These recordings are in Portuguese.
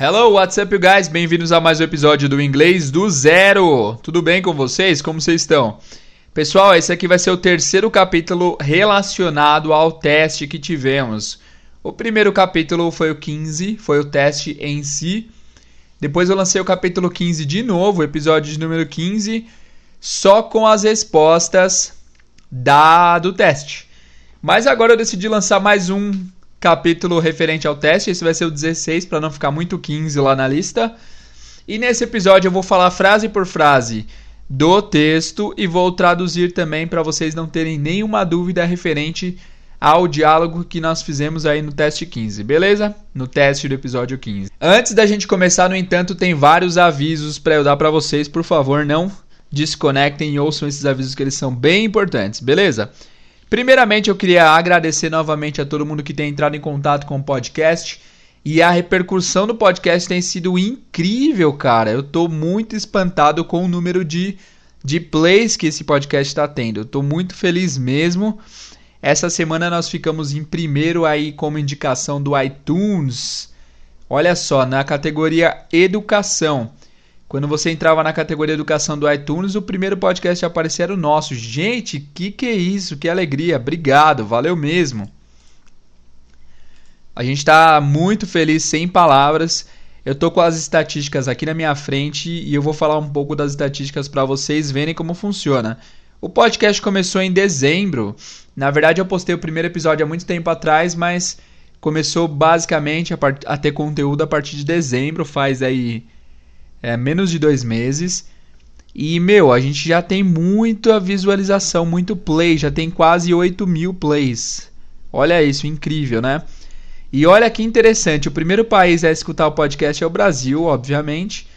Hello, what's up, you guys? Bem-vindos a mais um episódio do Inglês do Zero. Tudo bem com vocês? Como vocês estão? Pessoal, esse aqui vai ser o terceiro capítulo relacionado ao teste que tivemos. O primeiro capítulo foi o 15, foi o teste em si. Depois eu lancei o capítulo 15 de novo, episódio de número 15, só com as respostas da do teste. Mas agora eu decidi lançar mais um capítulo referente ao teste. Esse vai ser o 16 para não ficar muito 15 lá na lista. E nesse episódio eu vou falar frase por frase do texto e vou traduzir também para vocês não terem nenhuma dúvida referente ao diálogo que nós fizemos aí no teste 15, beleza? No teste do episódio 15. Antes da gente começar, no entanto, tem vários avisos para eu dar para vocês, por favor, não desconectem e ouçam esses avisos que eles são bem importantes, beleza? Primeiramente, eu queria agradecer novamente a todo mundo que tem entrado em contato com o podcast. E a repercussão do podcast tem sido incrível, cara. Eu tô muito espantado com o número de, de plays que esse podcast está tendo. Eu tô muito feliz mesmo. Essa semana nós ficamos em primeiro aí como indicação do iTunes. Olha só, na categoria Educação. Quando você entrava na categoria Educação do iTunes, o primeiro podcast a aparecer era o nosso. Gente, que que é isso? Que alegria. Obrigado, valeu mesmo. A gente está muito feliz, sem palavras. Eu tô com as estatísticas aqui na minha frente e eu vou falar um pouco das estatísticas para vocês verem como funciona. O podcast começou em dezembro. Na verdade, eu postei o primeiro episódio há muito tempo atrás, mas começou basicamente a, a ter conteúdo a partir de dezembro, faz aí é, menos de dois meses. E, meu, a gente já tem muita visualização, muito play, já tem quase 8 mil plays. Olha isso, incrível, né? E olha que interessante, o primeiro país a escutar o podcast é o Brasil, obviamente,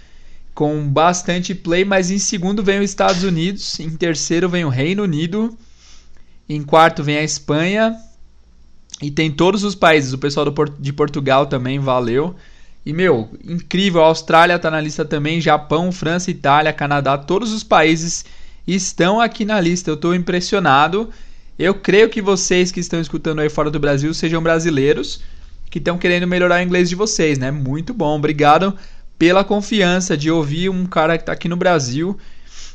com bastante play, mas em segundo vem os Estados Unidos, em terceiro vem o Reino Unido, em quarto vem a Espanha, e tem todos os países, o pessoal de Portugal também, valeu. E, meu, incrível, a Austrália está na lista também, Japão, França, Itália, Canadá, todos os países estão aqui na lista. Eu estou impressionado. Eu creio que vocês que estão escutando aí fora do Brasil sejam brasileiros que estão querendo melhorar o inglês de vocês, né? Muito bom, obrigado pela confiança de ouvir um cara que está aqui no Brasil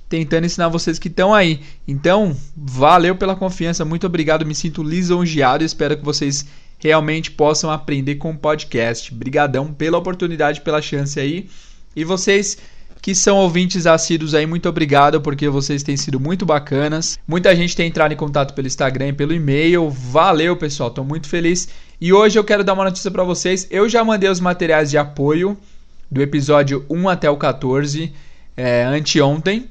tentando ensinar vocês que estão aí. Então, valeu pela confiança, muito obrigado, me sinto lisonjeado e espero que vocês realmente possam aprender com o podcast. Brigadão pela oportunidade, pela chance aí. E vocês que são ouvintes assíduos aí, muito obrigado porque vocês têm sido muito bacanas. Muita gente tem entrado em contato pelo Instagram, pelo e-mail. Valeu, pessoal, tô muito feliz. E hoje eu quero dar uma notícia para vocês. Eu já mandei os materiais de apoio do episódio 1 até o 14 é, anteontem.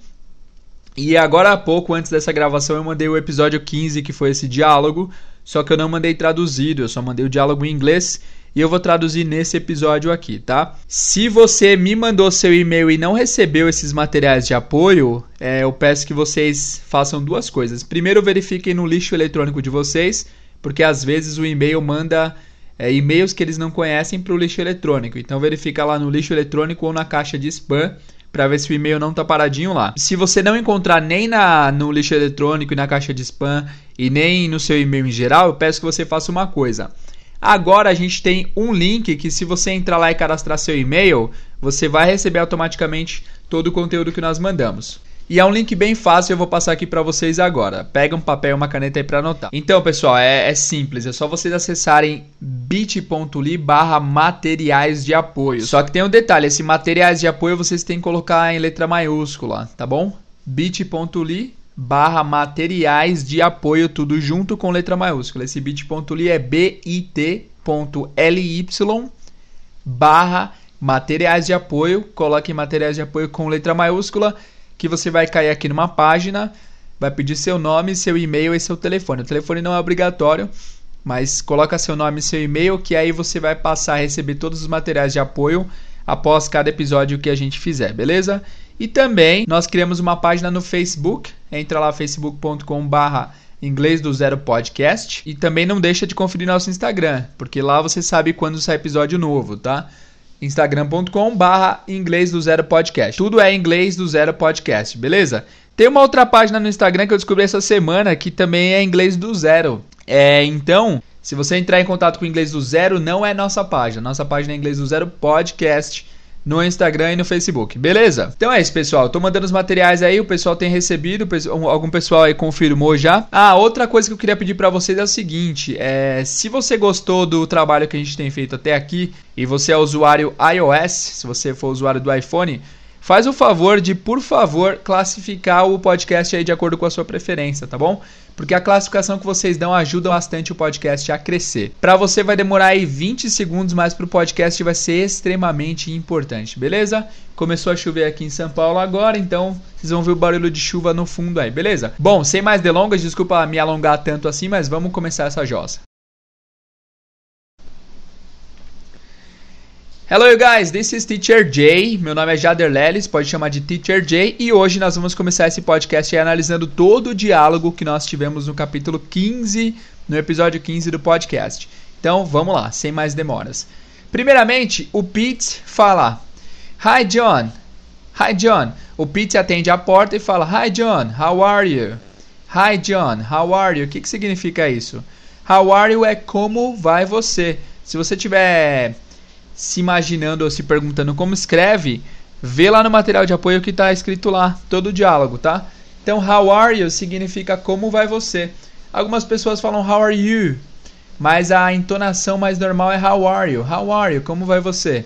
E agora há pouco, antes dessa gravação, eu mandei o episódio 15, que foi esse diálogo só que eu não mandei traduzido, eu só mandei o diálogo em inglês e eu vou traduzir nesse episódio aqui, tá? Se você me mandou seu e-mail e não recebeu esses materiais de apoio, é, eu peço que vocês façam duas coisas. Primeiro, verifiquem no lixo eletrônico de vocês, porque às vezes o e-mail manda é, e-mails que eles não conhecem para o lixo eletrônico. Então verifica lá no lixo eletrônico ou na caixa de spam para ver se o e-mail não tá paradinho lá. Se você não encontrar nem na, no lixo eletrônico e na caixa de spam e nem no seu e-mail em geral, eu peço que você faça uma coisa. Agora a gente tem um link que se você entrar lá e cadastrar seu e-mail, você vai receber automaticamente todo o conteúdo que nós mandamos. E é um link bem fácil, eu vou passar aqui para vocês agora. Pega um papel e uma caneta aí para anotar. Então, pessoal, é, é, simples, é só vocês acessarem bit.ly barra materiais de apoio. Só que tem um detalhe, esse materiais de apoio vocês têm que colocar em letra maiúscula, tá bom? bit.ly barra materiais de apoio, tudo junto com letra maiúscula. Esse bit.ly é bit.ly barra materiais de apoio. Coloque materiais de apoio com letra maiúscula que você vai cair aqui numa página, vai pedir seu nome, seu e-mail e seu telefone. O telefone não é obrigatório, mas coloca seu nome e seu e-mail que aí você vai passar a receber todos os materiais de apoio após cada episódio que a gente fizer, beleza? E também nós criamos uma página no Facebook, entra lá facebook.com/barra inglês do zero podcast e também não deixa de conferir nosso Instagram, porque lá você sabe quando sai episódio novo, tá? instagram.com barra inglês do zero podcast. Tudo é inglês do zero podcast, beleza? Tem uma outra página no Instagram que eu descobri essa semana que também é inglês do zero. É, então, Se você entrar em contato com o Inglês do Zero, não é nossa página. Nossa página é Inglês do Zero Podcast no Instagram e no Facebook, beleza? Então é isso, pessoal. Tô mandando os materiais aí, o pessoal tem recebido, algum pessoal aí confirmou já. Ah, outra coisa que eu queria pedir para vocês é o seguinte: é, se você gostou do trabalho que a gente tem feito até aqui e você é usuário iOS, se você for usuário do iPhone, faz o favor de, por favor, classificar o podcast aí de acordo com a sua preferência, tá bom? Porque a classificação que vocês dão ajuda bastante o podcast a crescer. Para você vai demorar aí 20 segundos, mas para o podcast vai ser extremamente importante, beleza? Começou a chover aqui em São Paulo agora, então vocês vão ver o barulho de chuva no fundo aí, beleza? Bom, sem mais delongas, desculpa me alongar tanto assim, mas vamos começar essa jossa. Hello you guys, this is Teacher Jay. Meu nome é Jader Lelis, pode chamar de Teacher Jay, e hoje nós vamos começar esse podcast analisando todo o diálogo que nós tivemos no capítulo 15, no episódio 15 do podcast. Então, vamos lá, sem mais demoras. Primeiramente, o Pete fala: Hi John. Hi John. O Pete atende a porta e fala: Hi John, how are you? Hi John, how are you? O que, que significa isso? How are you é como vai você. Se você tiver se imaginando ou se perguntando como escreve, vê lá no material de apoio que está escrito lá, todo o diálogo, tá? Então, how are you significa como vai você. Algumas pessoas falam how are you, mas a entonação mais normal é how are you? How are you? Como vai você?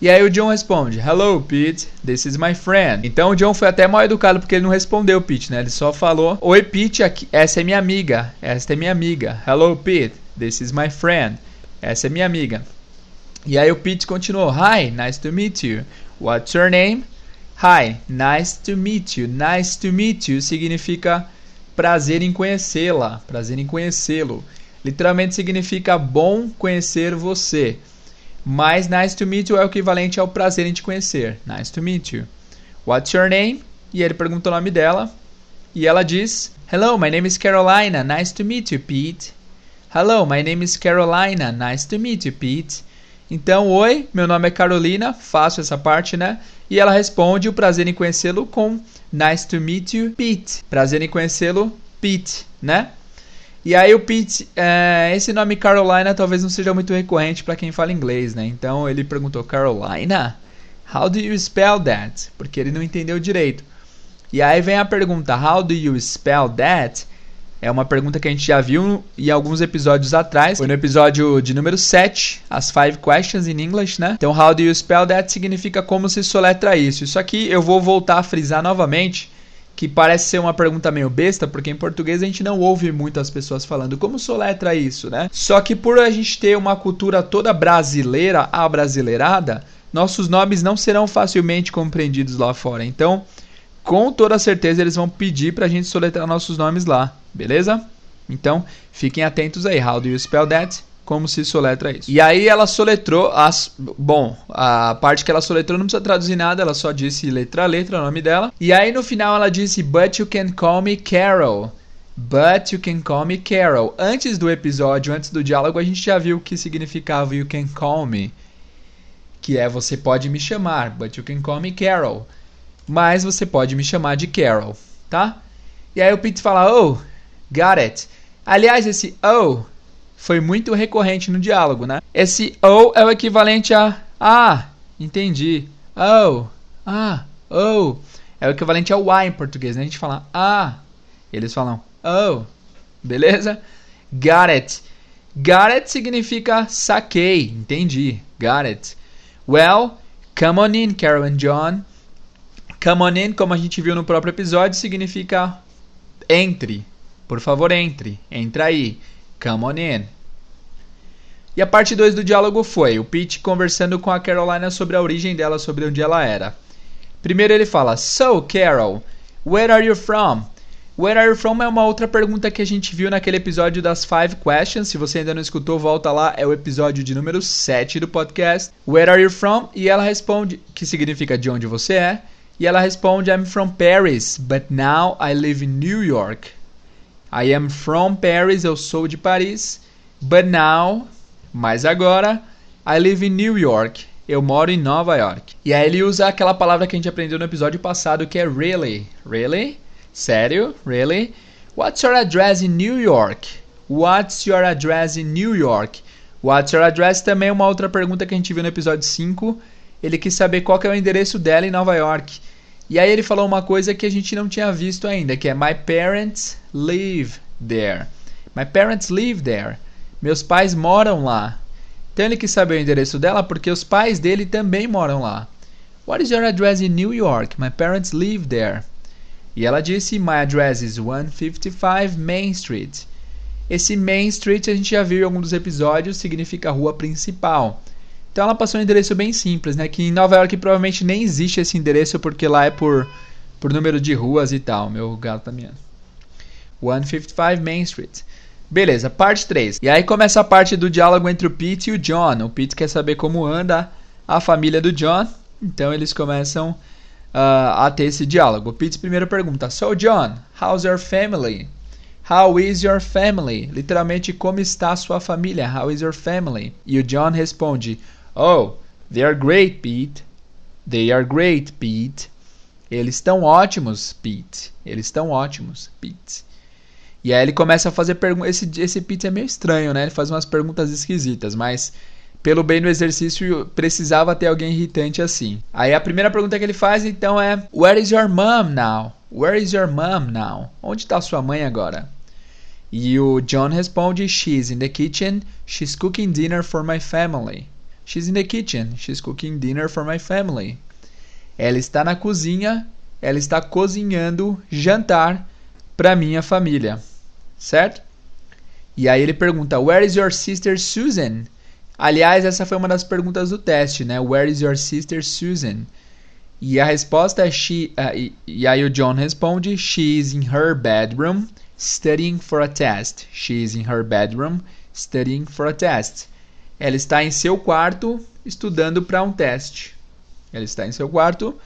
E aí o John responde: Hello, Pete, this is my friend. Então o John foi até mal educado porque ele não respondeu Pete, né? Ele só falou: Oi, Pete, aqui, essa é minha amiga. Esta é minha amiga. Hello, Pete, this is my friend. Essa é minha amiga. E aí o Pete continuou: Hi, nice to meet you. What's your name? Hi, nice to meet you. Nice to meet you significa prazer em conhecê-la, prazer em conhecê-lo. Literalmente significa bom conhecer você. Mas nice to meet you é o equivalente ao prazer em te conhecer. Nice to meet you. What's your name? E ele pergunta o nome dela. E ela diz: Hello, my name is Carolina. Nice to meet you, Pete. Hello, my name is Carolina. Nice to meet you, Pete. Então, oi, meu nome é Carolina, faço essa parte, né? E ela responde o prazer em conhecê-lo com Nice to meet you, Pete. Prazer em conhecê-lo, Pete, né? E aí o Pete, é, esse nome Carolina talvez não seja muito recorrente para quem fala inglês, né? Então ele perguntou Carolina, how do you spell that? Porque ele não entendeu direito. E aí vem a pergunta, how do you spell that? É uma pergunta que a gente já viu em alguns episódios atrás. Foi no episódio de número 7, as 5 questions in English, né? Então, how do you spell that significa como se soletra isso. Isso aqui eu vou voltar a frisar novamente, que parece ser uma pergunta meio besta, porque em português a gente não ouve muitas pessoas falando como soletra isso, né? Só que por a gente ter uma cultura toda brasileira, abrasileirada, nossos nomes não serão facilmente compreendidos lá fora. Então, com toda certeza eles vão pedir pra gente soletrar nossos nomes lá, beleza? Então, fiquem atentos aí. How do you spell that? Como se soletra isso. E aí ela soletrou as. Bom, a parte que ela soletrou não precisa traduzir nada, ela só disse letra a letra o nome dela. E aí no final ela disse: But you can call me Carol. But you can call me Carol. Antes do episódio, antes do diálogo, a gente já viu o que significava you can call me. Que é você pode me chamar. But you can call me Carol mas você pode me chamar de Carol, tá? E aí o Pete fala, oh, got it. Aliás, esse oh foi muito recorrente no diálogo, né? Esse oh é o equivalente a ah, entendi. Oh, ah, oh. É o equivalente ao why em português, né? A gente fala ah, eles falam oh, beleza? Got it. Got it significa saquei, entendi. Got it. Well, come on in, Carol and John. Come on in, como a gente viu no próprio episódio, significa entre. Por favor, entre. Entra aí. Come on in. E a parte 2 do diálogo foi o Pete conversando com a Carolina sobre a origem dela, sobre onde ela era. Primeiro ele fala: So, Carol, where are you from? Where are you from é uma outra pergunta que a gente viu naquele episódio das 5 questions. Se você ainda não escutou, volta lá, é o episódio de número 7 do podcast. Where are you from? E ela responde, que significa de onde você é. E ela responde: I'm from Paris, but now I live in New York. I am from Paris, eu sou de Paris, but now, mas agora, I live in New York. Eu moro em Nova York. E aí ele usa aquela palavra que a gente aprendeu no episódio passado que é really. Really? Sério? Really? What's your address in New York? What's your address in New York? What's your address também é uma outra pergunta que a gente viu no episódio 5. Ele quis saber qual é o endereço dela em Nova York. E aí ele falou uma coisa que a gente não tinha visto ainda, que é My parents live there. My parents live there. Meus pais moram lá. Então ele quis saber o endereço dela porque os pais dele também moram lá. What is your address in New York? My parents live there. E ela disse: My address is 155 Main Street. Esse Main Street a gente já viu em algum dos episódios, significa rua principal. Então ela passou um endereço bem simples, né? Que em Nova York provavelmente nem existe esse endereço porque lá é por, por número de ruas e tal. Meu gato tá miando. 155 Main Street. Beleza, parte 3. E aí começa a parte do diálogo entre o Pete e o John. O Pete quer saber como anda a família do John. Então eles começam uh, a ter esse diálogo. O Pete primeiro pergunta: So John, how's your family? How is your family? Literalmente, como está a sua família? How is your family? E o John responde: Oh, they are great, Pete. They are great, Pete. Eles estão ótimos, Pete. Eles estão ótimos, Pete. E aí ele começa a fazer perguntas. Esse, esse Pete é meio estranho, né? Ele faz umas perguntas esquisitas, mas pelo bem do exercício precisava ter alguém irritante assim. Aí a primeira pergunta que ele faz então é: Where is your mom now? Where is your mom now? Onde está sua mãe agora? E o John responde: She's in the kitchen. She's cooking dinner for my family. She's in the kitchen. She's cooking dinner for my family. Ela está na cozinha. Ela está cozinhando jantar para minha família. Certo? E aí ele pergunta: Where is your sister Susan? Aliás, essa foi uma das perguntas do teste, né? Where is your sister Susan? E a resposta é she. Uh, e, e aí o John responde: She is in her bedroom studying for a test. She is in her bedroom studying for a test. Ela está em seu quarto estudando para um teste. Ela está em seu quarto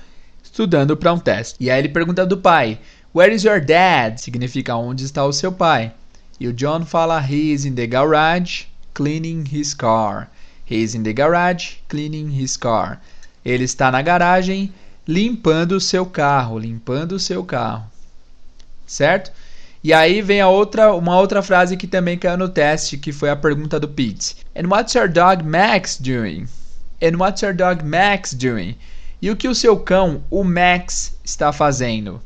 estudando para um teste. E aí ele pergunta do pai: Where is your dad? Significa onde está o seu pai. E o John fala: He is in the garage cleaning his car. He is in the garage cleaning his car. Ele está na garagem limpando o seu carro, limpando o seu carro. Certo? E aí vem a outra, uma outra frase que também caiu no teste, que foi a pergunta do Pete. And what's your dog Max doing? And what's your dog Max doing? E o que o seu cão, o Max, está fazendo?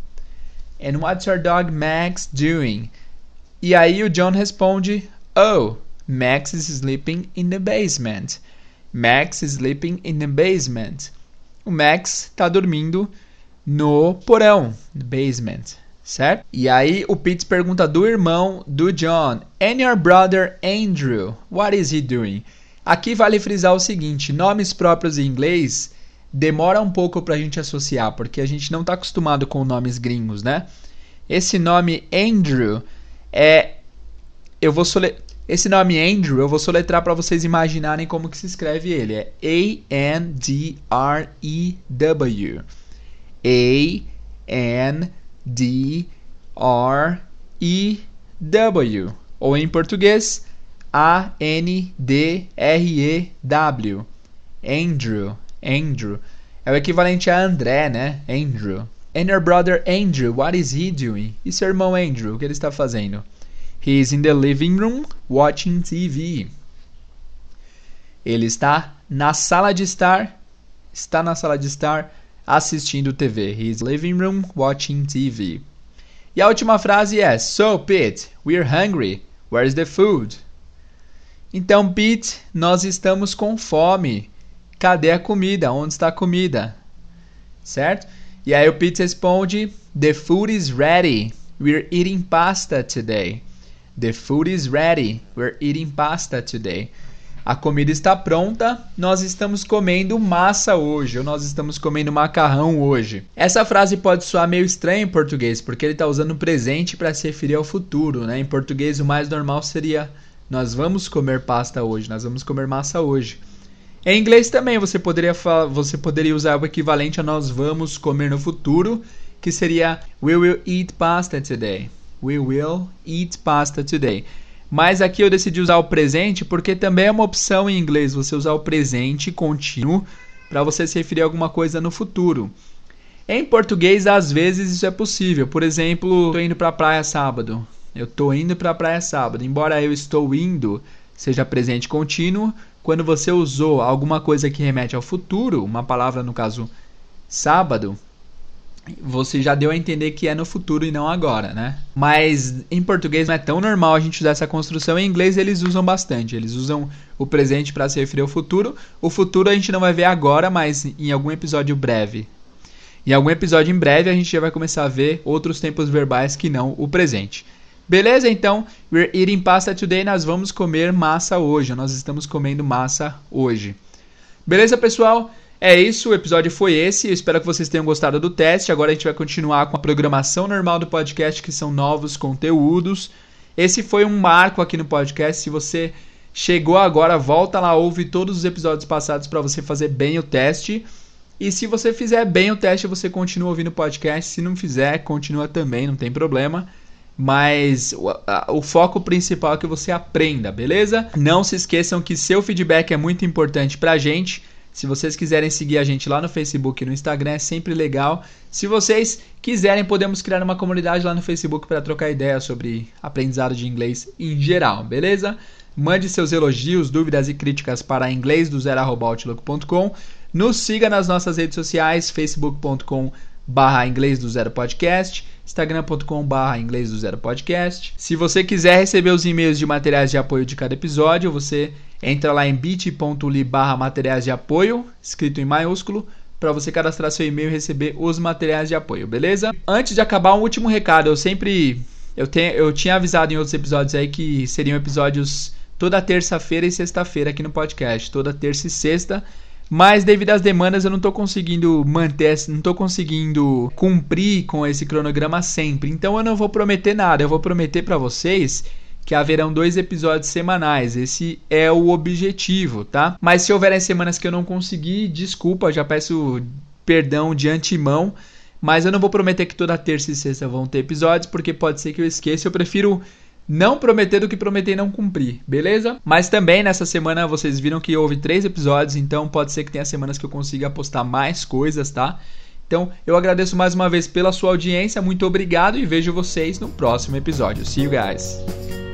And what's your dog Max doing? E aí o John responde: Oh, Max is sleeping in the basement. Max is sleeping in the basement. O Max está dormindo no porão, basement certo? E aí o Pete pergunta do irmão do John, and your brother Andrew, what is he doing? Aqui vale frisar o seguinte, nomes próprios em inglês demora um pouco para a gente associar, porque a gente não está acostumado com nomes gringos, né? Esse nome Andrew é eu vou sole... esse nome Andrew eu vou soletrar para vocês imaginarem como que se escreve ele. É A N D R E W. A N D R E W ou em português A N D R E W Andrew Andrew é o equivalente a André, né? Andrew. And your brother Andrew, what is he doing? E seu irmão Andrew, o que ele está fazendo? He is in the living room watching TV. Ele está na sala de estar, está na sala de estar assistindo TV. He's living room watching TV. E a última frase é: So, Pete, we're hungry. Where's the food? Então, Pete, nós estamos com fome. Cadê a comida? Onde está a comida? Certo? E aí o Pete responde: The food is ready. We're eating pasta today. The food is ready. We're eating pasta today. A comida está pronta, nós estamos comendo massa hoje, ou nós estamos comendo macarrão hoje. Essa frase pode soar meio estranha em português, porque ele está usando o presente para se referir ao futuro. Né? Em português, o mais normal seria: Nós vamos comer pasta hoje, nós vamos comer massa hoje. Em inglês também você poderia, você poderia usar o equivalente a nós vamos comer no futuro, que seria We will eat pasta today. We will eat pasta today. Mas aqui eu decidi usar o presente porque também é uma opção em inglês você usar o presente contínuo para você se referir a alguma coisa no futuro. Em português, às vezes isso é possível. Por exemplo, estou indo para a praia sábado. Eu tô indo para a praia sábado. Embora eu estou indo seja presente contínuo, quando você usou alguma coisa que remete ao futuro, uma palavra no caso sábado, você já deu a entender que é no futuro e não agora, né? Mas em português não é tão normal a gente usar essa construção. Em inglês eles usam bastante. Eles usam o presente para se referir ao futuro. O futuro a gente não vai ver agora, mas em algum episódio breve. Em algum episódio em breve a gente já vai começar a ver outros tempos verbais que não o presente. Beleza? Então, we're eating pasta today. Nós vamos comer massa hoje. Nós estamos comendo massa hoje. Beleza, pessoal? É isso, o episódio foi esse. Eu espero que vocês tenham gostado do teste. Agora a gente vai continuar com a programação normal do podcast, que são novos conteúdos. Esse foi um marco aqui no podcast. Se você chegou agora, volta lá, ouve todos os episódios passados para você fazer bem o teste. E se você fizer bem o teste, você continua ouvindo o podcast. Se não fizer, continua também, não tem problema mas o, a, o, foco principal é que você aprenda, beleza? Não se esqueçam que seu feedback é muito importante pra gente. Se vocês quiserem seguir a gente lá no Facebook e no Instagram, é sempre legal. Se vocês quiserem, podemos criar uma comunidade lá no Facebook para trocar ideias sobre aprendizado de inglês em geral, beleza? Mande seus elogios, dúvidas e críticas para inglês do zero@outlook.com. Nos siga nas nossas redes sociais, facebook.com barra inglês do zero podcast instagram.com.br inglês do zero podcast. Se você quiser receber os e-mails de materiais de apoio de cada episódio, você entra lá em bit.ly barra materiais de apoio, escrito em maiúsculo, para você cadastrar seu e-mail e receber os materiais de apoio, beleza? Antes de acabar, um último recado. Eu sempre. Eu, tenho, eu tinha avisado em outros episódios aí que seriam episódios toda terça-feira e sexta-feira aqui no podcast. Toda terça e sexta mas devido às demandas eu não estou conseguindo manter, não estou conseguindo cumprir com esse cronograma sempre. Então eu não vou prometer nada, eu vou prometer para vocês que haverão dois episódios semanais. Esse é o objetivo, tá? Mas se houverem semanas que eu não conseguir, desculpa, já peço perdão de antemão. Mas eu não vou prometer que toda terça e sexta vão ter episódios, porque pode ser que eu esqueça. Eu prefiro não prometer do que prometer e não cumprir, beleza? Mas também nessa semana vocês viram que houve três episódios, então pode ser que tenha semanas que eu consiga postar mais coisas, tá? Então eu agradeço mais uma vez pela sua audiência, muito obrigado e vejo vocês no próximo episódio. See you guys!